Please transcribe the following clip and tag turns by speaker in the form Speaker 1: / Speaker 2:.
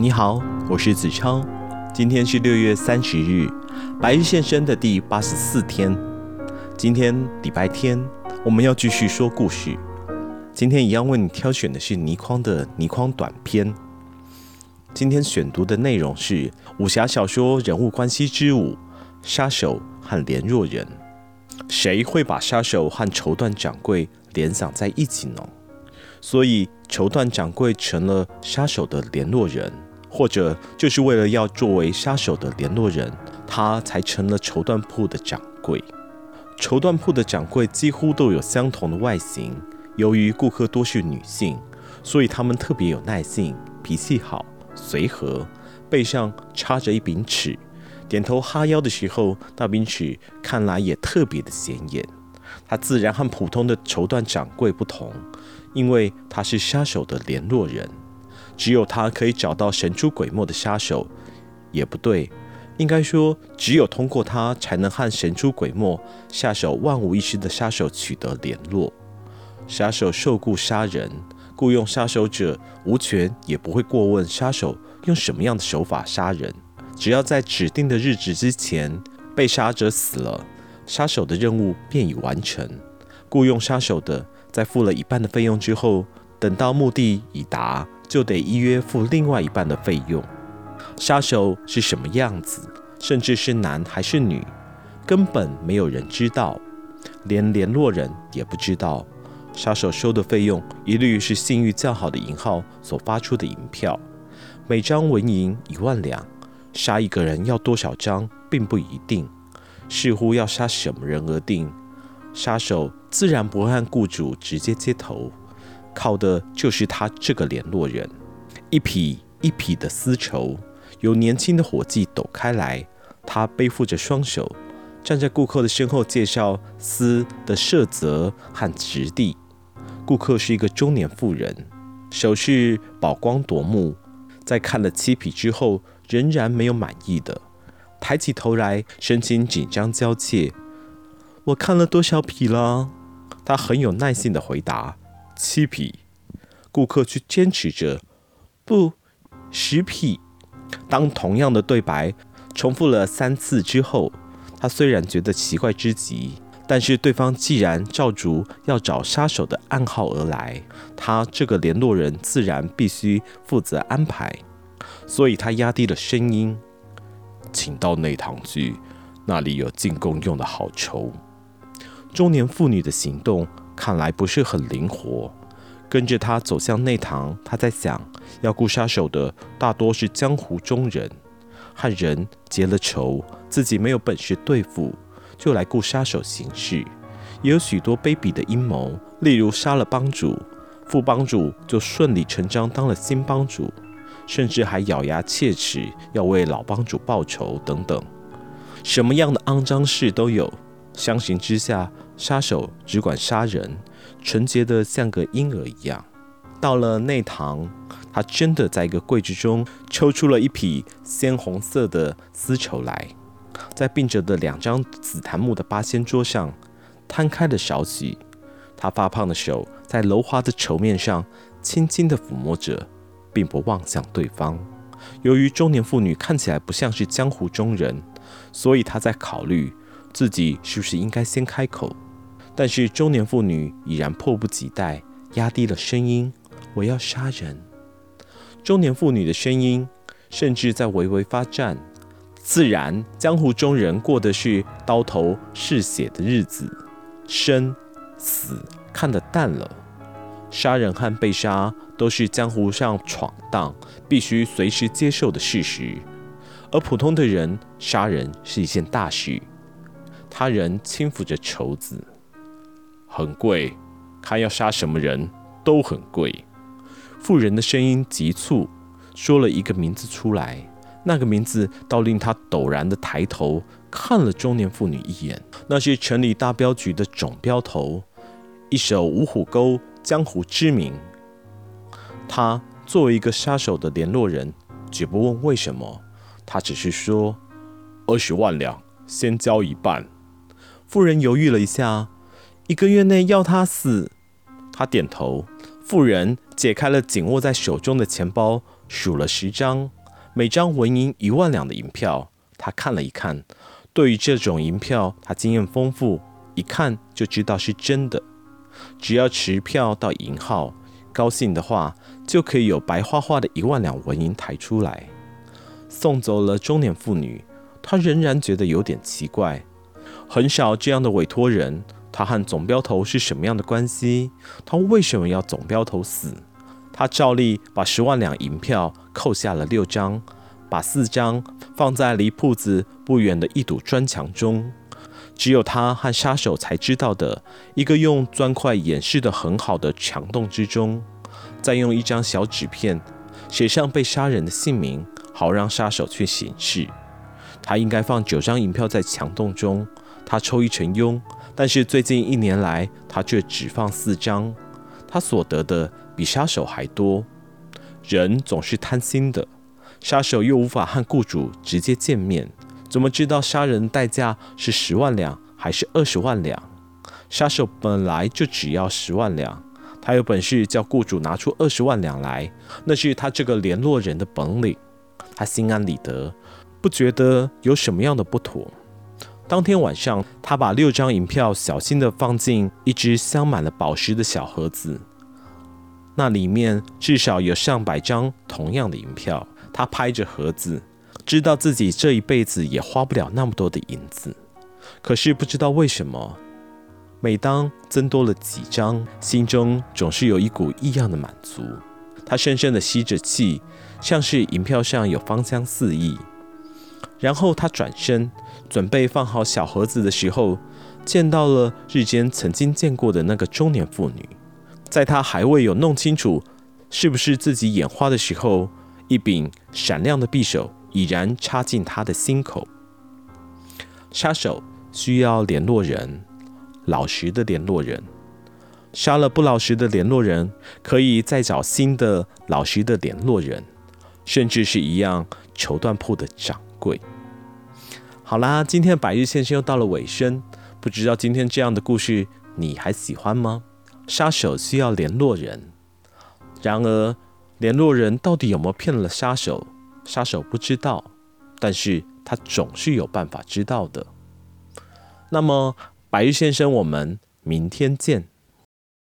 Speaker 1: 你好，我是子超。今天是六月三十日，白日现身的第八十四天。今天礼拜天，我们要继续说故事。今天一样为你挑选的是倪匡的倪匡短篇。今天选读的内容是武侠小说人物关系之五：杀手和联络人。谁会把杀手和绸缎掌柜联想在一起呢？所以，绸缎掌柜成了杀手的联络人。或者就是为了要作为杀手的联络人，他才成了绸缎铺的掌柜。绸缎铺的掌柜几乎都有相同的外形。由于顾客多是女性，所以他们特别有耐性，脾气好，随和。背上插着一柄尺，点头哈腰的时候，那柄尺看来也特别的显眼。他自然和普通的绸缎掌柜不同，因为他是杀手的联络人。只有他可以找到神出鬼没的杀手，也不对，应该说，只有通过他才能和神出鬼没、下手万无一失的杀手取得联络。杀手受雇杀人，雇佣杀手者无权也不会过问杀手用什么样的手法杀人，只要在指定的日子之前被杀者死了，杀手的任务便已完成。雇佣杀手的在付了一半的费用之后，等到目的已达。就得依约付另外一半的费用。杀手是什么样子，甚至是男还是女，根本没有人知道，连联络人也不知道。杀手收的费用一律是信誉较好的银号所发出的银票，每张纹银一万两。杀一个人要多少张，并不一定，视乎要杀什么人而定。杀手自然不会和雇主直接接头。靠的就是他这个联络人，一匹一匹的丝绸由年轻的伙计抖开来，他背负着双手，站在顾客的身后介绍丝的色泽和质地。顾客是一个中年妇人，首饰宝光夺目，在看了七匹之后，仍然没有满意的，抬起头来，神情紧张娇怯。我看了多少匹了？他很有耐性地回答。七匹，顾客却坚持着，不，十匹。当同样的对白重复了三次之后，他虽然觉得奇怪之极，但是对方既然照逐要找杀手的暗号而来，他这个联络人自然必须负责安排，所以他压低了声音，请到内堂去，那里有进贡用的好绸。中年妇女的行动。看来不是很灵活，跟着他走向内堂。他在想，要雇杀手的大多是江湖中人，和人结了仇，自己没有本事对付，就来雇杀手行事。也有许多卑鄙的阴谋，例如杀了帮主，副帮主就顺理成章当了新帮主，甚至还咬牙切齿要为老帮主报仇等等，什么样的肮脏事都有。相形之下，杀手只管杀人，纯洁得像个婴儿一样。到了内堂，他真的在一个柜子中抽出了一匹鲜红色的丝绸来，在并着的两张紫檀木的八仙桌上摊开了少许。他发胖的手在柔滑的绸面上轻轻地抚摸着，并不望向对方。由于中年妇女看起来不像是江湖中人，所以他在考虑。自己是不是应该先开口？但是中年妇女已然迫不及待，压低了声音：“我要杀人。”中年妇女的声音甚至在微微发颤。自然，江湖中人过的是刀头嗜血的日子，生死看得淡了。杀人和被杀都是江湖上闯荡必须随时接受的事实，而普通的人杀人是一件大事。他人轻抚着绸子，很贵，看要杀什么人都很贵。妇人的声音急促，说了一个名字出来，那个名字倒令他陡然的抬头看了中年妇女一眼。那是城里大镖局的总镖头，一手五虎沟江湖知名。他作为一个杀手的联络人，绝不问为什么，他只是说：“二十万两，先交一半。”妇人犹豫了一下，一个月内要他死。他点头。妇人解开了紧握在手中的钱包，数了十张，每张纹银一万两的银票。他看了一看，对于这种银票，他经验丰富，一看就知道是真的。只要持票到银号，高兴的话，就可以有白花花的一万两纹银抬出来。送走了中年妇女，他仍然觉得有点奇怪。很少这样的委托人，他和总标头是什么样的关系？他为什么要总标头死？他照例把十万两银票扣下了六张，把四张放在离铺子不远的一堵砖墙中。只有他和杀手才知道的一个用砖块掩饰得很好的墙洞之中，再用一张小纸片写上被杀人的姓名，好让杀手去行事。他应该放九张银票在墙洞中，他抽一成佣，但是最近一年来他却只放四张，他所得的比杀手还多。人总是贪心的，杀手又无法和雇主直接见面。怎么知道杀人代价是十万两还是二十万两？杀手本来就只要十万两，他有本事叫雇主拿出二十万两来，那是他这个联络人的本领。他心安理得，不觉得有什么样的不妥。当天晚上，他把六张银票小心地放进一只镶满了宝石的小盒子，那里面至少有上百张同样的银票。他拍着盒子。知道自己这一辈子也花不了那么多的银子，可是不知道为什么，每当增多了几张，心中总是有一股异样的满足。他深深地吸着气，像是银票上有芳香四溢。然后他转身准备放好小盒子的时候，见到了日间曾经见过的那个中年妇女。在他还未有弄清楚是不是自己眼花的时候，一柄闪亮的匕首。已然插进他的心口。杀手需要联络人，老实的联络人。杀了不老实的联络人，可以再找新的老实的联络人，甚至是一样绸缎铺的掌贵。好啦，今天的百日先生又到了尾声，不知道今天这样的故事你还喜欢吗？杀手需要联络人，然而联络人到底有没有骗了杀手？杀手不知道，但是他总是有办法知道的。那么，白日先生，我们明天见。